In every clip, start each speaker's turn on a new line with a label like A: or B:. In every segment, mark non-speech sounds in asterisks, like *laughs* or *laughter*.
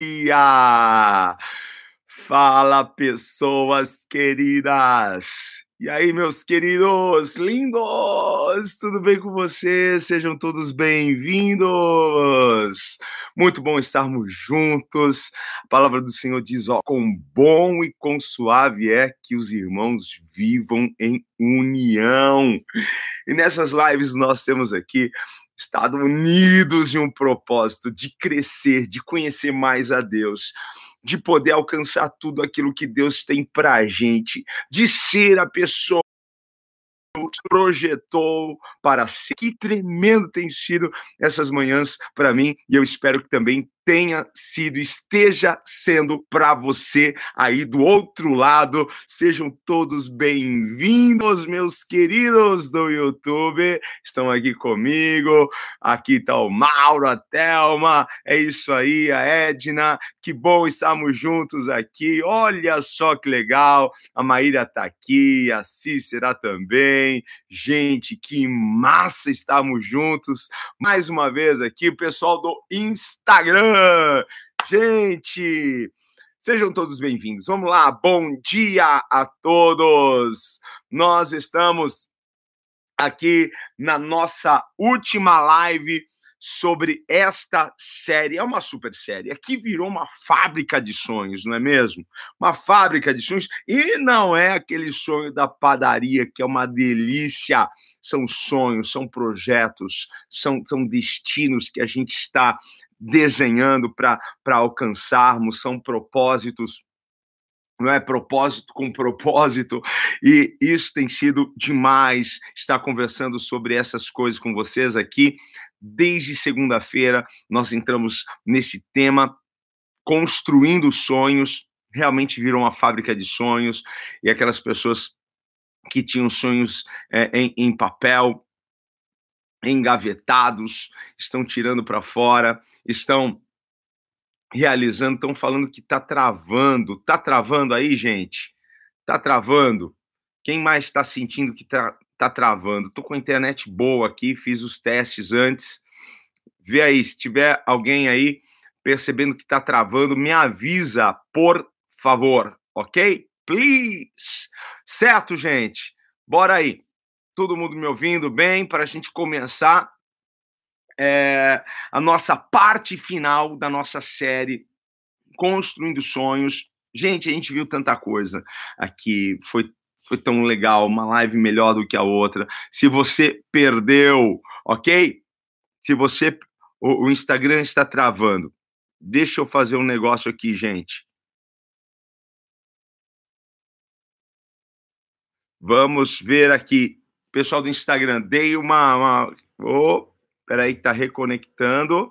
A: dia! Fala, pessoas queridas! E aí, meus queridos lindos, tudo bem com vocês? Sejam todos bem-vindos! Muito bom estarmos juntos. A palavra do Senhor diz: ó, com bom e com suave é que os irmãos vivam em união. E nessas lives nós temos aqui estado unidos em um propósito de crescer, de conhecer mais a Deus, de poder alcançar tudo aquilo que Deus tem para a gente, de ser a pessoa projetou para ser. Que tremendo tem sido essas manhãs para mim e eu espero que também tenha sido, esteja sendo para você aí do outro lado. Sejam todos bem-vindos, meus queridos do YouTube. Estão aqui comigo. Aqui está o Mauro, a Thelma. É isso aí, a Edna. Que bom estarmos juntos aqui. Olha só que legal. A Maíra está aqui, a Cícera também. Gente, que massa estarmos juntos. Mais uma vez aqui, o pessoal do Instagram. Gente, sejam todos bem-vindos. Vamos lá, bom dia a todos. Nós estamos aqui na nossa última live sobre esta série. É uma super série. Aqui virou uma fábrica de sonhos, não é mesmo? Uma fábrica de sonhos. E não é aquele sonho da padaria que é uma delícia. São sonhos, são projetos, são, são destinos que a gente está desenhando para alcançarmos, são propósitos não é propósito com propósito, e isso tem sido demais estar conversando sobre essas coisas com vocês aqui. Desde segunda-feira, nós entramos nesse tema, construindo sonhos, realmente virou uma fábrica de sonhos, e aquelas pessoas que tinham sonhos é, em, em papel, engavetados, estão tirando para fora, estão realizando, estão falando que está travando. Está travando aí, gente? Está travando. Quem mais está sentindo que está tá travando? Estou com a internet boa aqui, fiz os testes antes. Vê aí, se tiver alguém aí percebendo que está travando, me avisa, por favor, ok? Please. Certo, gente? Bora aí. Todo mundo me ouvindo bem para a gente começar é, a nossa parte final da nossa série Construindo Sonhos. Gente, a gente viu tanta coisa aqui, foi, foi tão legal, uma live melhor do que a outra. Se você perdeu, ok? Se você. O, o Instagram está travando. Deixa eu fazer um negócio aqui, gente. Vamos ver aqui. Pessoal do Instagram, dei uma. uma... Oh, Peraí que tá reconectando.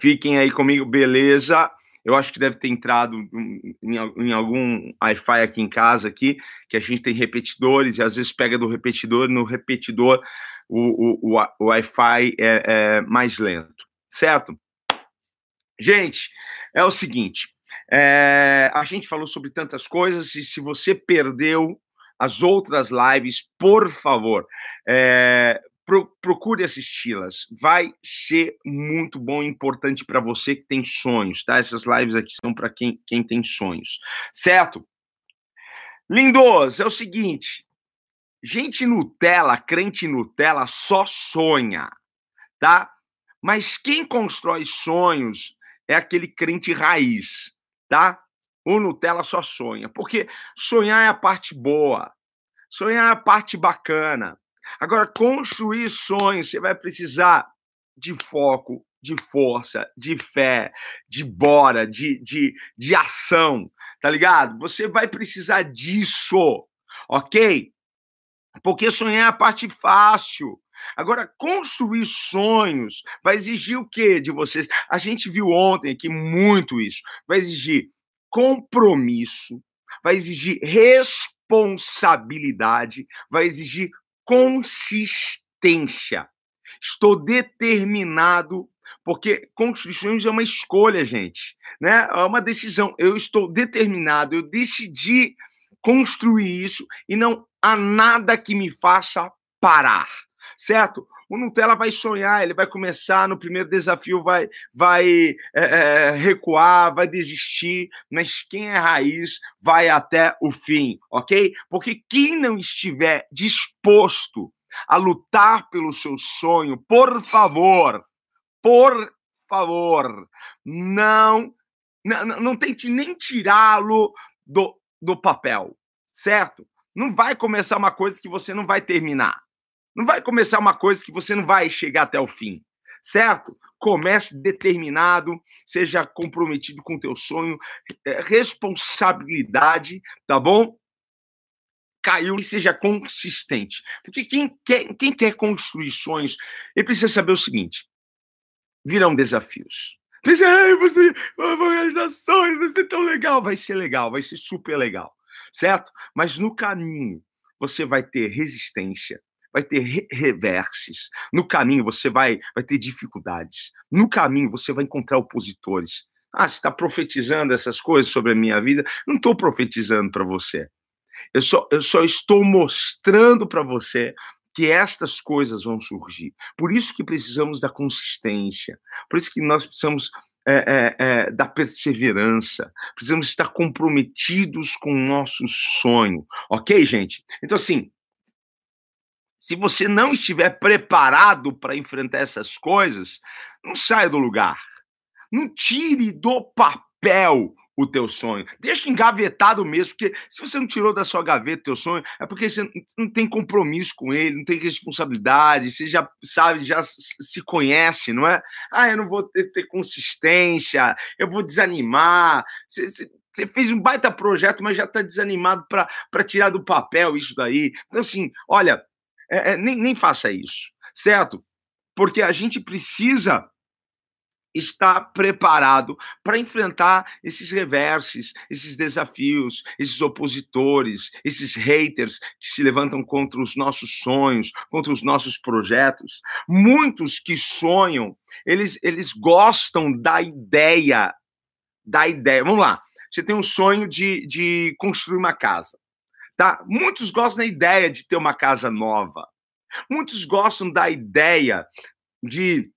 A: Fiquem aí comigo, beleza. Eu acho que deve ter entrado em, algum Wi-Fi aqui em casa aqui, que a gente tem repetidores e às vezes pega do repetidor, no repetidor o, o, o Wi-Fi é, é, mais lento, certo? Gente, é o seguinte, é, a gente falou sobre tantas coisas e se você perdeu as outras lives, por favor, é, Pro, procure assisti-las. Vai ser muito bom e importante para você que tem sonhos, tá? Essas lives aqui são para quem, quem tem sonhos, certo? Lindos, é o seguinte: gente Nutella, crente Nutella, só sonha, tá? Mas quem constrói sonhos é aquele crente raiz, tá? O Nutella só sonha, porque sonhar é a parte boa, sonhar é a parte bacana. Agora, construir sonhos, você vai precisar de foco, de força, de fé, de bora, de, de, de ação, tá ligado? Você vai precisar disso, ok? Porque sonhar é a parte fácil. Agora, construir sonhos vai exigir o quê de vocês? A gente viu ontem aqui muito isso. Vai exigir compromisso, vai exigir responsabilidade, vai exigir consistência. Estou determinado, porque construções é uma escolha, gente, né? É uma decisão. Eu estou determinado, eu decidi construir isso e não há nada que me faça parar, certo? O Nutella vai sonhar, ele vai começar no primeiro desafio, vai, vai é, é, recuar, vai desistir, mas quem é raiz vai até o fim, ok? Porque quem não estiver disposto a lutar pelo seu sonho, por favor, por favor, não, não, não tente nem tirá-lo do, do papel, certo? Não vai começar uma coisa que você não vai terminar. Não vai começar uma coisa que você não vai chegar até o fim, certo? Comece determinado, seja comprometido com o teu sonho, é, responsabilidade, tá bom? Caiu e seja consistente. Porque quem quer, quem quer construir sonhos, ele precisa saber o seguinte: virão desafios. Precisa, você vai realizar sonhos, vai ser tão legal. Vai ser legal, vai ser super legal, certo? Mas no caminho, você vai ter resistência, vai ter re reverses. No caminho você vai, vai ter dificuldades. No caminho você vai encontrar opositores. Ah, você está profetizando essas coisas sobre a minha vida? Não estou profetizando para você. Eu só, eu só estou mostrando para você que estas coisas vão surgir. Por isso que precisamos da consistência. Por isso que nós precisamos é, é, é, da perseverança. Precisamos estar comprometidos com o nosso sonho. Ok, gente? Então, assim, se você não estiver preparado para enfrentar essas coisas, não saia do lugar. Não tire do papel o teu sonho. Deixa engavetado mesmo, porque se você não tirou da sua gaveta o teu sonho, é porque você não tem compromisso com ele, não tem responsabilidade, você já sabe, já se conhece, não é? Ah, eu não vou ter, ter consistência, eu vou desanimar. Você, você fez um baita projeto, mas já está desanimado para tirar do papel isso daí. Então, assim, olha, é, é, nem, nem faça isso, certo? Porque a gente precisa estar preparado para enfrentar esses reverses, esses desafios, esses opositores, esses haters que se levantam contra os nossos sonhos, contra os nossos projetos. Muitos que sonham, eles, eles gostam da ideia, da ideia. Vamos lá, você tem um sonho de, de construir uma casa. Tá? Muitos gostam da ideia de ter uma casa nova. Muitos gostam da ideia de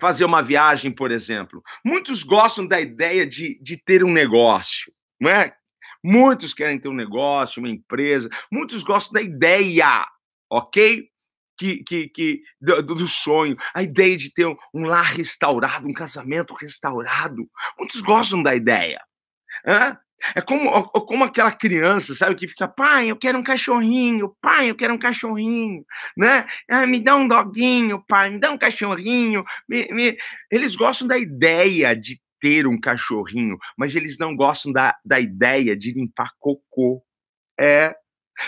A: fazer uma viagem, por exemplo. Muitos gostam da ideia de, de ter um negócio, não é? Muitos querem ter um negócio, uma empresa. Muitos gostam da ideia, ok? Que, que, que do, do sonho, a ideia de ter um, um lar restaurado, um casamento restaurado. Muitos gostam da ideia. Hã? É como, como aquela criança, sabe, que fica, pai, eu quero um cachorrinho, pai, eu quero um cachorrinho, né? Ah, me dá um doguinho, pai, me dá um cachorrinho. Me, me... Eles gostam da ideia de ter um cachorrinho, mas eles não gostam da, da ideia de limpar cocô. É,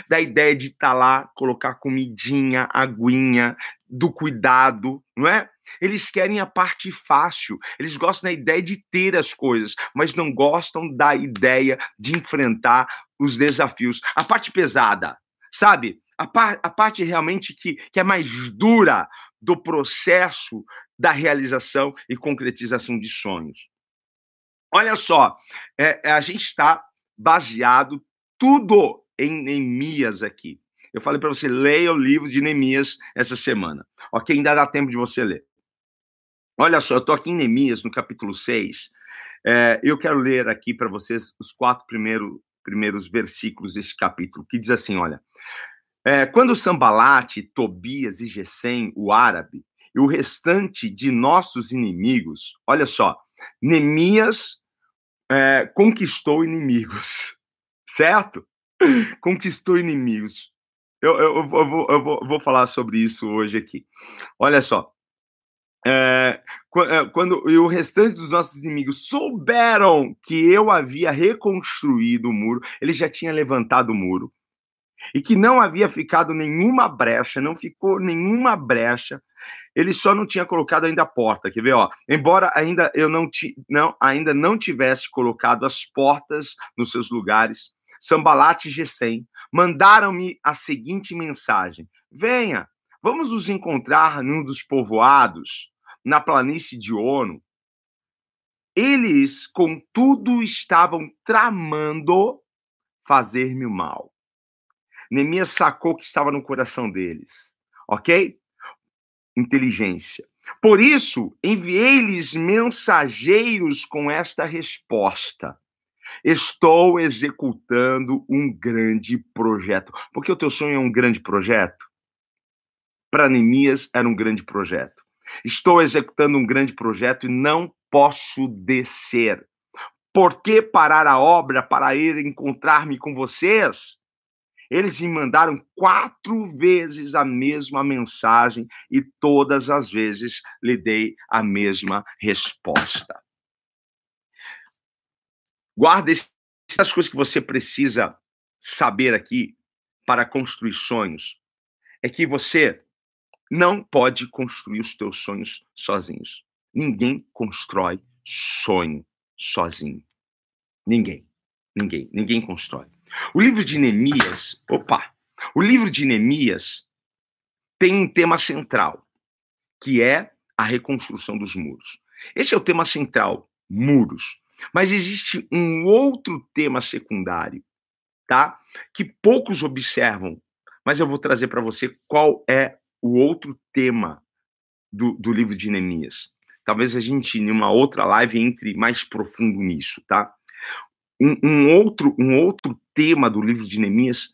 A: da ideia de estar tá lá, colocar comidinha, aguinha, do cuidado, não é? Eles querem a parte fácil, eles gostam da ideia de ter as coisas, mas não gostam da ideia de enfrentar os desafios. A parte pesada, sabe? A, par, a parte realmente que, que é mais dura do processo da realização e concretização de sonhos. Olha só, é, é a gente está baseado tudo em Neemias aqui. Eu falei para você, leia o livro de Neemias essa semana. Ok? Ainda dá tempo de você ler. Olha só, eu estou aqui em Neemias, no capítulo 6. É, eu quero ler aqui para vocês os quatro primeiro, primeiros versículos desse capítulo, que diz assim: olha. É, quando Sambalate, Tobias e Gesem, o árabe, e o restante de nossos inimigos, olha só, Neemias é, conquistou inimigos, *laughs* certo? Conquistou inimigos. Eu, eu, eu, vou, eu, vou, eu vou falar sobre isso hoje aqui. Olha só, é, é, quando e o restante dos nossos inimigos souberam que eu havia reconstruído o muro, ele já tinha levantado o muro, e que não havia ficado nenhuma brecha, não ficou nenhuma brecha, ele só não tinha colocado ainda a porta, quer ver, ó, embora ainda eu não, ti, não ainda não tivesse colocado as portas nos seus lugares, Sambalat e Gesem mandaram-me a seguinte mensagem: Venha, vamos nos encontrar num dos povoados na planície de Ono, eles, contudo, estavam tramando fazer-me o mal. Neemias sacou que estava no coração deles, ok? inteligência. Por isso, enviei-lhes mensageiros com esta resposta. Estou executando um grande projeto. Porque o teu sonho é um grande projeto? Para Neemias era um grande projeto. Estou executando um grande projeto e não posso descer. Por que parar a obra para ir encontrar-me com vocês? Eles me mandaram quatro vezes a mesma mensagem e todas as vezes lhe dei a mesma resposta. Guarda essas coisas que você precisa saber aqui para construir sonhos. É que você não pode construir os teus sonhos sozinhos. Ninguém constrói sonho sozinho. Ninguém. Ninguém. Ninguém constrói. O livro de Neemias, opa, o livro de Neemias tem um tema central, que é a reconstrução dos muros. Esse é o tema central, muros. Mas existe um outro tema secundário, tá? Que poucos observam, mas eu vou trazer para você qual é o outro tema do, do livro de Neemias. Talvez a gente, em uma outra live, entre mais profundo nisso, tá? Um, um, outro, um outro tema do livro de Neemias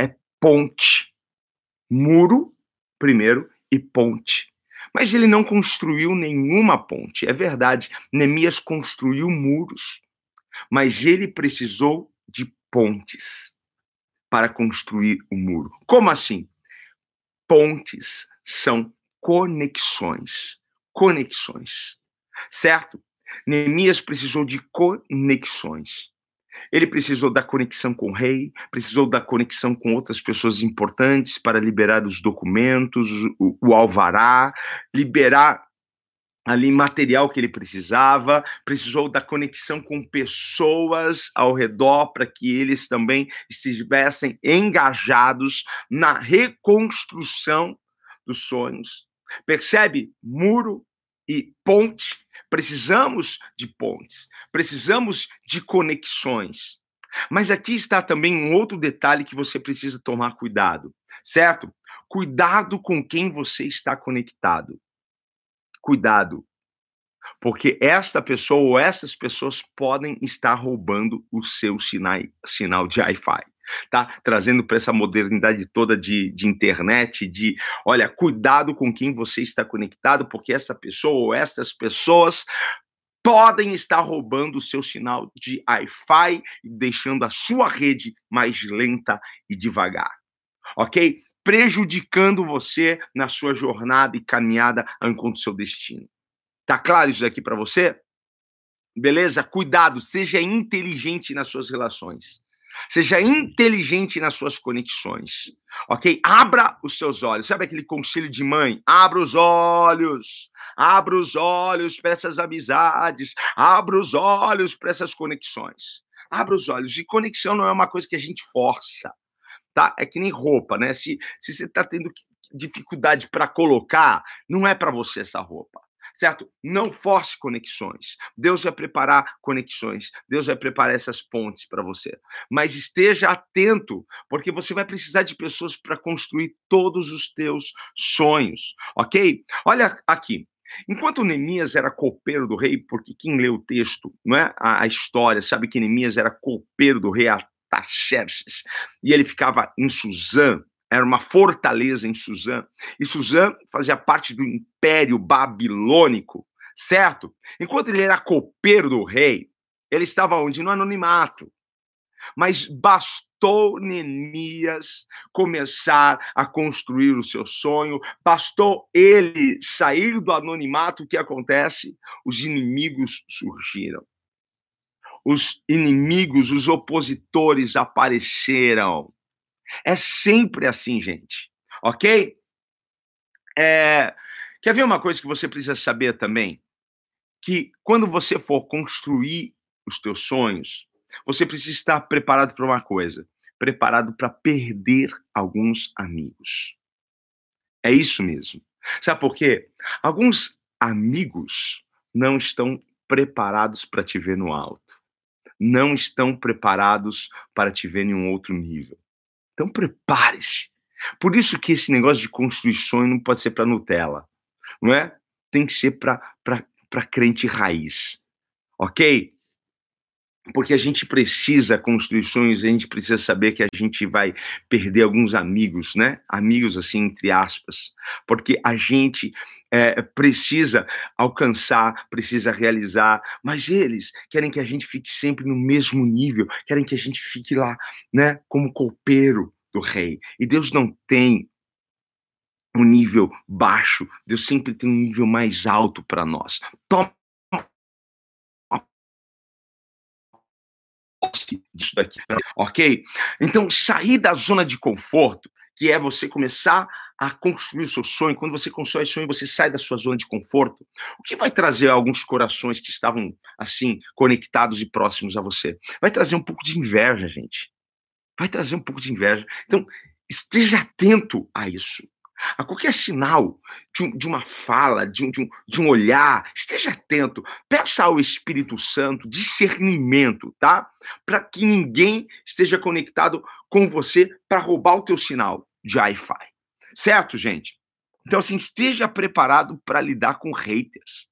A: é ponte. Muro, primeiro, e ponte. Mas ele não construiu nenhuma ponte. É verdade, Neemias construiu muros, mas ele precisou de pontes para construir o muro. Como assim? Pontes são conexões. Conexões. Certo? Neemias precisou de conexões. Ele precisou da conexão com o rei, precisou da conexão com outras pessoas importantes para liberar os documentos, o, o alvará, liberar ali material que ele precisava, precisou da conexão com pessoas ao redor para que eles também estivessem engajados na reconstrução dos sonhos. Percebe? Muro e ponte Precisamos de pontes, precisamos de conexões. Mas aqui está também um outro detalhe que você precisa tomar cuidado, certo? Cuidado com quem você está conectado. Cuidado. Porque esta pessoa ou essas pessoas podem estar roubando o seu sinal, sinal de Wi-Fi tá? Trazendo para essa modernidade toda de, de internet, de, olha, cuidado com quem você está conectado, porque essa pessoa ou essas pessoas podem estar roubando o seu sinal de Wi-Fi deixando a sua rede mais lenta e devagar, ok? Prejudicando você na sua jornada e caminhada ao encontro do seu destino. Tá claro isso aqui para você? Beleza? Cuidado, seja inteligente nas suas relações. Seja inteligente nas suas conexões. Ok? Abra os seus olhos. Sabe aquele conselho de mãe? Abra os olhos. Abra os olhos para essas amizades. Abra os olhos para essas conexões. Abra os olhos. E conexão não é uma coisa que a gente força. Tá? É que nem roupa, né? Se, se você está tendo dificuldade para colocar, não é para você essa roupa certo? Não force conexões. Deus vai preparar conexões. Deus vai preparar essas pontes para você. Mas esteja atento, porque você vai precisar de pessoas para construir todos os teus sonhos, ok? Olha aqui. Enquanto Neemias era copeiro do rei, porque quem lê o texto, não é a, a história, sabe que Neemias era copeiro do rei Ataxerxes, e ele ficava em Suzã, era uma fortaleza em Suzã, e Suzã fazia parte do Império Babilônico, certo? Enquanto ele era copeiro do rei, ele estava onde? No anonimato. Mas bastou Neemias começar a construir o seu sonho, bastou ele sair do anonimato, o que acontece? Os inimigos surgiram. Os inimigos, os opositores apareceram. É sempre assim, gente. Ok? É... Quer ver uma coisa que você precisa saber também? Que quando você for construir os teus sonhos, você precisa estar preparado para uma coisa: preparado para perder alguns amigos. É isso mesmo. Sabe por quê? Alguns amigos não estão preparados para te ver no alto. Não estão preparados para te ver em um outro nível. Então prepare-se. Por isso que esse negócio de construir sonho não pode ser para Nutella. não é? Tem que ser para crente raiz, ok? Porque a gente precisa construir sonhos, a gente precisa saber que a gente vai perder alguns amigos, né? Amigos, assim, entre aspas, porque a gente é, precisa alcançar, precisa realizar, mas eles querem que a gente fique sempre no mesmo nível, querem que a gente fique lá, né, como copeiro do rei. E Deus não tem um nível baixo, Deus sempre tem um nível mais alto para nós. Toma disso daqui, ok? Então, sair da zona de conforto, que é você começar a construir o seu sonho. Quando você constrói o sonho, você sai da sua zona de conforto. O que vai trazer alguns corações que estavam assim conectados e próximos a você? Vai trazer um pouco de inveja, gente. Vai trazer um pouco de inveja. Então, esteja atento a isso a qualquer sinal de, de uma fala, de um, de, um, de um olhar, esteja atento, peça ao Espírito Santo discernimento, tá? Para que ninguém esteja conectado com você para roubar o teu sinal de Wi-Fi. Certo, gente? Então, assim, esteja preparado para lidar com haters.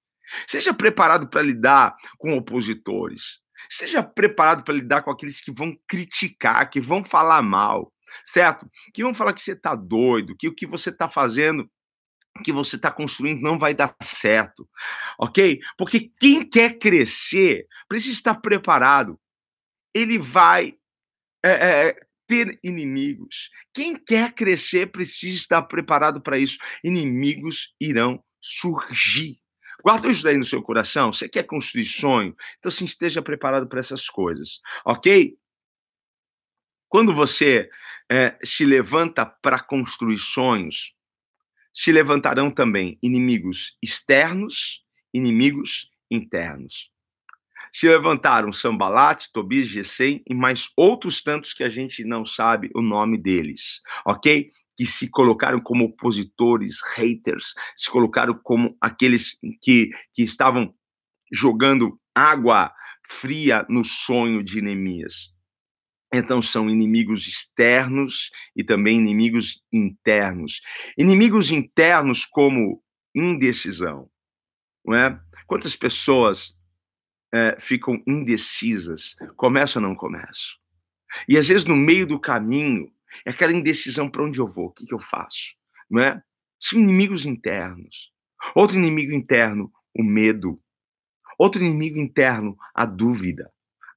A: Seja preparado para lidar com opositores. Seja preparado para lidar com aqueles que vão criticar, que vão falar mal certo? Que vão falar que você está doido, que o que você está fazendo, que você está construindo não vai dar certo, ok? Porque quem quer crescer precisa estar preparado. Ele vai é, é, ter inimigos. Quem quer crescer precisa estar preparado para isso. Inimigos irão surgir. Guarda isso daí no seu coração. Você quer construir sonho? Então, sim, esteja preparado para essas coisas, ok? Quando você é, se levanta para construir sonhos, se levantarão também inimigos externos, inimigos internos. Se levantaram Sambalat, Tobias, Gesem e mais outros tantos que a gente não sabe o nome deles, ok? Que se colocaram como opositores, haters, se colocaram como aqueles que, que estavam jogando água fria no sonho de Neemias. Então são inimigos externos e também inimigos internos. Inimigos internos como indecisão, não é? Quantas pessoas é, ficam indecisas? Começo ou não começo? E às vezes no meio do caminho é aquela indecisão para onde eu vou, o que, que eu faço, não é? São inimigos internos. Outro inimigo interno, o medo. Outro inimigo interno, a dúvida.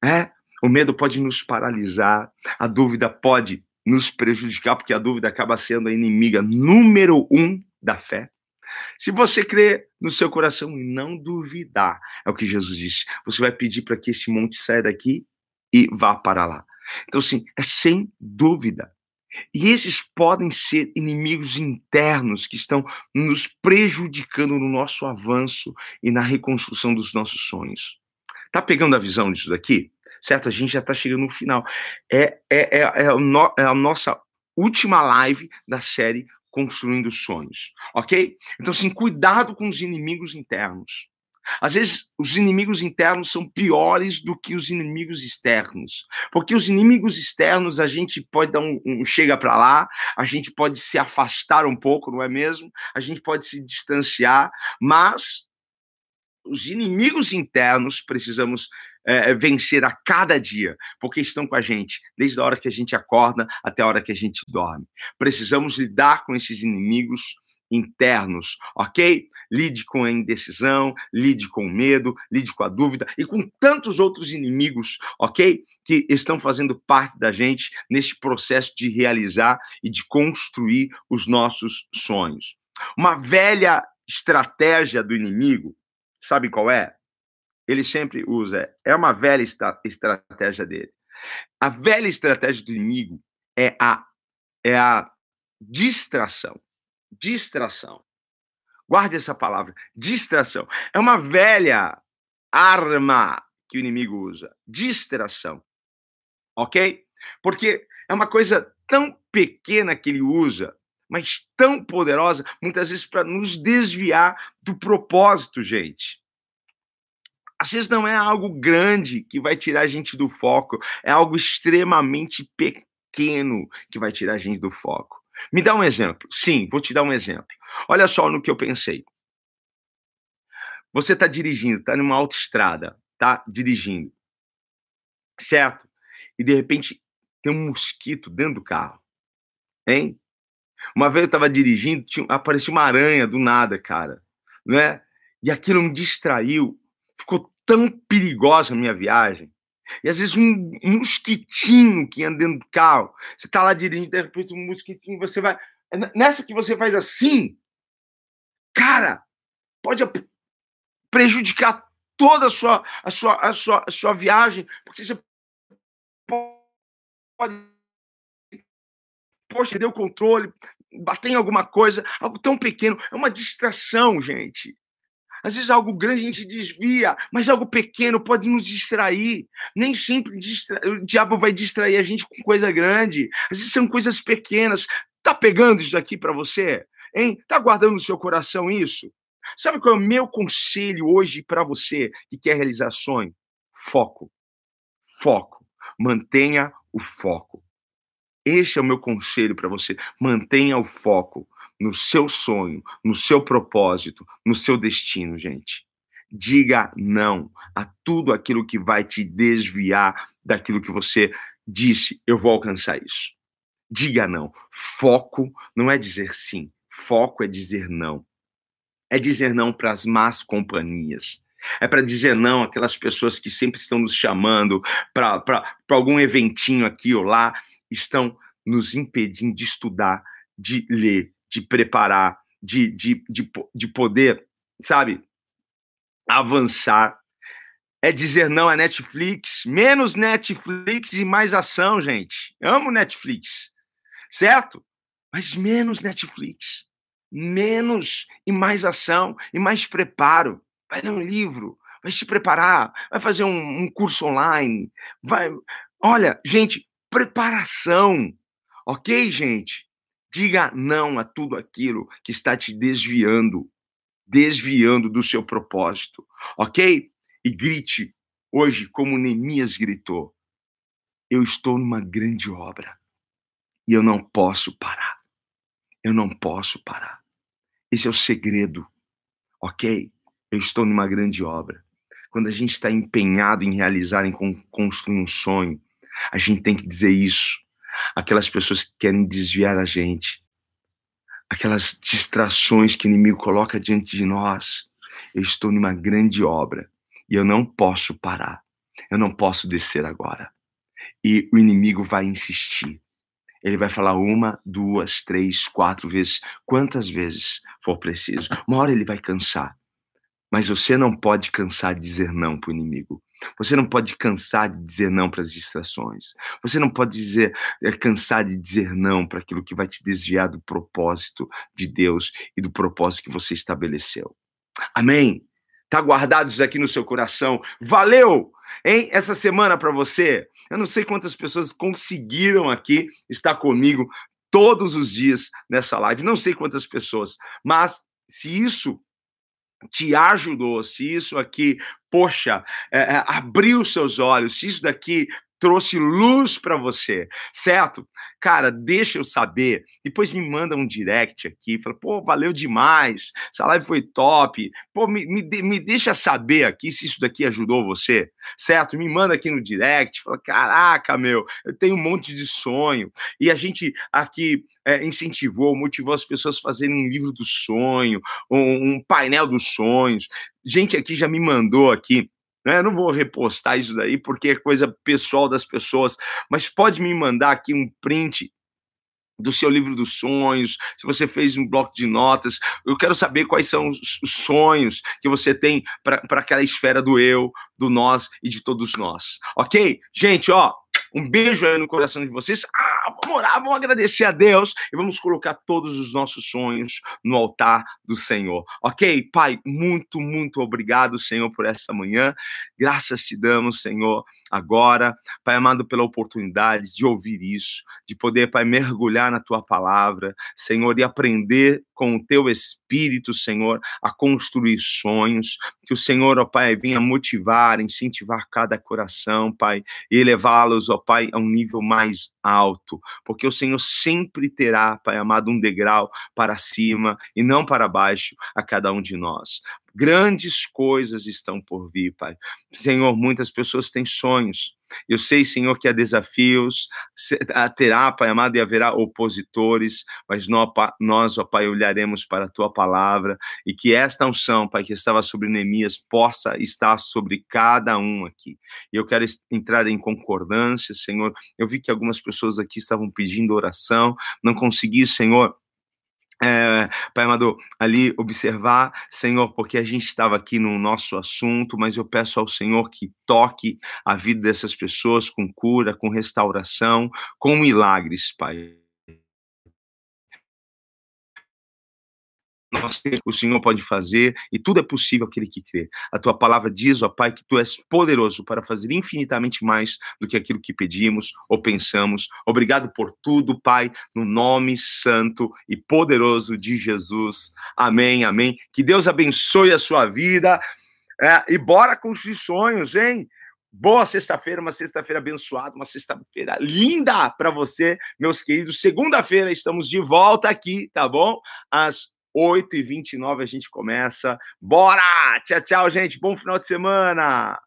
A: É? O medo pode nos paralisar, a dúvida pode nos prejudicar, porque a dúvida acaba sendo a inimiga número um da fé. Se você crer no seu coração e não duvidar, é o que Jesus disse, você vai pedir para que este monte saia daqui e vá para lá. Então, sim, é sem dúvida. E esses podem ser inimigos internos que estão nos prejudicando no nosso avanço e na reconstrução dos nossos sonhos. Tá pegando a visão disso daqui? Certo? A gente já está chegando no final. É, é, é, é, no, é a nossa última live da série Construindo Sonhos, ok? Então, assim, cuidado com os inimigos internos. Às vezes, os inimigos internos são piores do que os inimigos externos. Porque os inimigos externos, a gente pode dar um, um chega para lá, a gente pode se afastar um pouco, não é mesmo? A gente pode se distanciar, mas os inimigos internos precisamos é, vencer a cada dia, porque estão com a gente, desde a hora que a gente acorda até a hora que a gente dorme. Precisamos lidar com esses inimigos internos, ok? Lide com a indecisão, lide com o medo, lide com a dúvida e com tantos outros inimigos, ok? Que estão fazendo parte da gente nesse processo de realizar e de construir os nossos sonhos. Uma velha estratégia do inimigo, sabe qual é? Ele sempre usa, é uma velha estratégia dele. A velha estratégia do inimigo é a, é a distração. Distração. Guarde essa palavra, distração. É uma velha arma que o inimigo usa, distração. Ok? Porque é uma coisa tão pequena que ele usa, mas tão poderosa, muitas vezes para nos desviar do propósito, gente às vezes não é algo grande que vai tirar a gente do foco, é algo extremamente pequeno que vai tirar a gente do foco. Me dá um exemplo. Sim, vou te dar um exemplo. Olha só no que eu pensei. você está dirigindo, está numa autoestrada, tá dirigindo, certo? E de repente tem um mosquito dentro do carro, hein? Uma vez eu estava dirigindo, tinha, apareceu uma aranha do nada, cara, né? E aquilo me distraiu, ficou tão perigosa a minha viagem. E às vezes um, mosquitinho que anda dentro do carro, você está lá dirigindo, de repente um mosquitinho, você vai. Nessa que você faz assim, cara, pode prejudicar toda a sua, a sua, a sua, a sua viagem, porque você pode poxa, deu o controle, bater em alguma coisa, algo tão pequeno, é uma distração, gente. Às vezes algo grande a gente desvia, mas algo pequeno pode nos distrair. Nem sempre distra... o diabo vai distrair a gente com coisa grande. Às vezes são coisas pequenas. Tá pegando isso aqui para você? Hein? Tá guardando no seu coração isso? Sabe qual é o meu conselho hoje para você que quer realizar sonho? Foco. Foco. Mantenha o foco. Este é o meu conselho para você. Mantenha o foco no seu sonho, no seu propósito, no seu destino, gente. Diga não a tudo aquilo que vai te desviar daquilo que você disse, eu vou alcançar isso. Diga não. Foco não é dizer sim, foco é dizer não. É dizer não para as más companhias. É para dizer não aquelas pessoas que sempre estão nos chamando para algum eventinho aqui ou lá, estão nos impedindo de estudar, de ler, de preparar, de, de, de, de poder, sabe, avançar. É dizer não a Netflix, menos Netflix e mais ação, gente. amo Netflix, certo? Mas menos Netflix, menos e mais ação e mais preparo. Vai ler um livro, vai se preparar, vai fazer um, um curso online, vai. Olha, gente, preparação, ok, gente? Diga não a tudo aquilo que está te desviando, desviando do seu propósito, ok? E grite hoje, como Neemias gritou: Eu estou numa grande obra e eu não posso parar. Eu não posso parar. Esse é o segredo, ok? Eu estou numa grande obra. Quando a gente está empenhado em realizar, em construir um sonho, a gente tem que dizer isso aquelas pessoas que querem desviar a gente, aquelas distrações que o inimigo coloca diante de nós. Eu estou numa grande obra e eu não posso parar, eu não posso descer agora. E o inimigo vai insistir. Ele vai falar uma, duas, três, quatro vezes, quantas vezes for preciso. Uma hora ele vai cansar. Mas você não pode cansar de dizer não para o inimigo. Você não pode cansar de dizer não para as distrações. Você não pode dizer, é, cansar de dizer não para aquilo que vai te desviar do propósito de Deus e do propósito que você estabeleceu. Amém? Tá guardados aqui no seu coração. Valeu! Hein? Essa semana para você, eu não sei quantas pessoas conseguiram aqui estar comigo todos os dias nessa live, não sei quantas pessoas, mas se isso te ajudou, se isso aqui, poxa, é, é, abriu seus olhos, se isso daqui trouxe luz para você, certo? Cara, deixa eu saber. Depois me manda um direct aqui, fala, pô, valeu demais, essa live foi top. Pô, me, me, me deixa saber aqui se isso daqui ajudou você, certo? Me manda aqui no direct, fala, caraca, meu, eu tenho um monte de sonho. E a gente aqui é, incentivou, motivou as pessoas a fazerem um livro do sonho, um, um painel dos sonhos. Gente aqui já me mandou aqui né? Não vou repostar isso daí porque é coisa pessoal das pessoas, mas pode me mandar aqui um print do seu livro dos sonhos, se você fez um bloco de notas, eu quero saber quais são os sonhos que você tem para aquela esfera do eu, do nós e de todos nós, ok? Gente, ó, um beijo aí no coração de vocês. Ah, vamos orar, vamos agradecer a Deus e vamos colocar todos os nossos sonhos no altar do Senhor. Ok? Pai, muito, muito obrigado, Senhor, por essa manhã. Graças te damos, Senhor, agora, Pai amado, pela oportunidade de ouvir isso, de poder, Pai, mergulhar na tua palavra, Senhor, e aprender com o teu espírito, Senhor, a construir sonhos. Que o Senhor, ó Pai, venha motivar, incentivar cada coração, Pai, e levá-los, ó Pai, a um nível mais alto, porque o Senhor sempre terá, Pai amado, um degrau para cima e não para baixo a cada um de nós. Grandes coisas estão por vir, Pai. Senhor, muitas pessoas têm sonhos. Eu sei, Senhor, que há desafios, terá, Pai amado, e haverá opositores, mas nós, ó Pai, olharemos para a Tua palavra e que esta unção, Pai, que estava sobre Neemias, possa estar sobre cada um aqui. E eu quero entrar em concordância, Senhor. Eu vi que algumas pessoas aqui estavam pedindo oração, não consegui, Senhor é, Pai Amador, ali observar, Senhor, porque a gente estava aqui no nosso assunto, mas eu peço ao Senhor que toque a vida dessas pessoas com cura, com restauração, com milagres, Pai. Nós o Senhor pode fazer e tudo é possível aquele que crê. A tua palavra diz, ó Pai, que tu és poderoso para fazer infinitamente mais do que aquilo que pedimos ou pensamos. Obrigado por tudo, Pai, no nome santo e poderoso de Jesus. Amém, amém. Que Deus abençoe a sua vida é, e bora com os sonhos, hein? Boa sexta-feira, uma sexta-feira abençoada, uma sexta-feira linda para você, meus queridos. Segunda-feira estamos de volta aqui, tá bom? Às 8h29 a gente começa. Bora! Tchau, tchau, gente. Bom final de semana!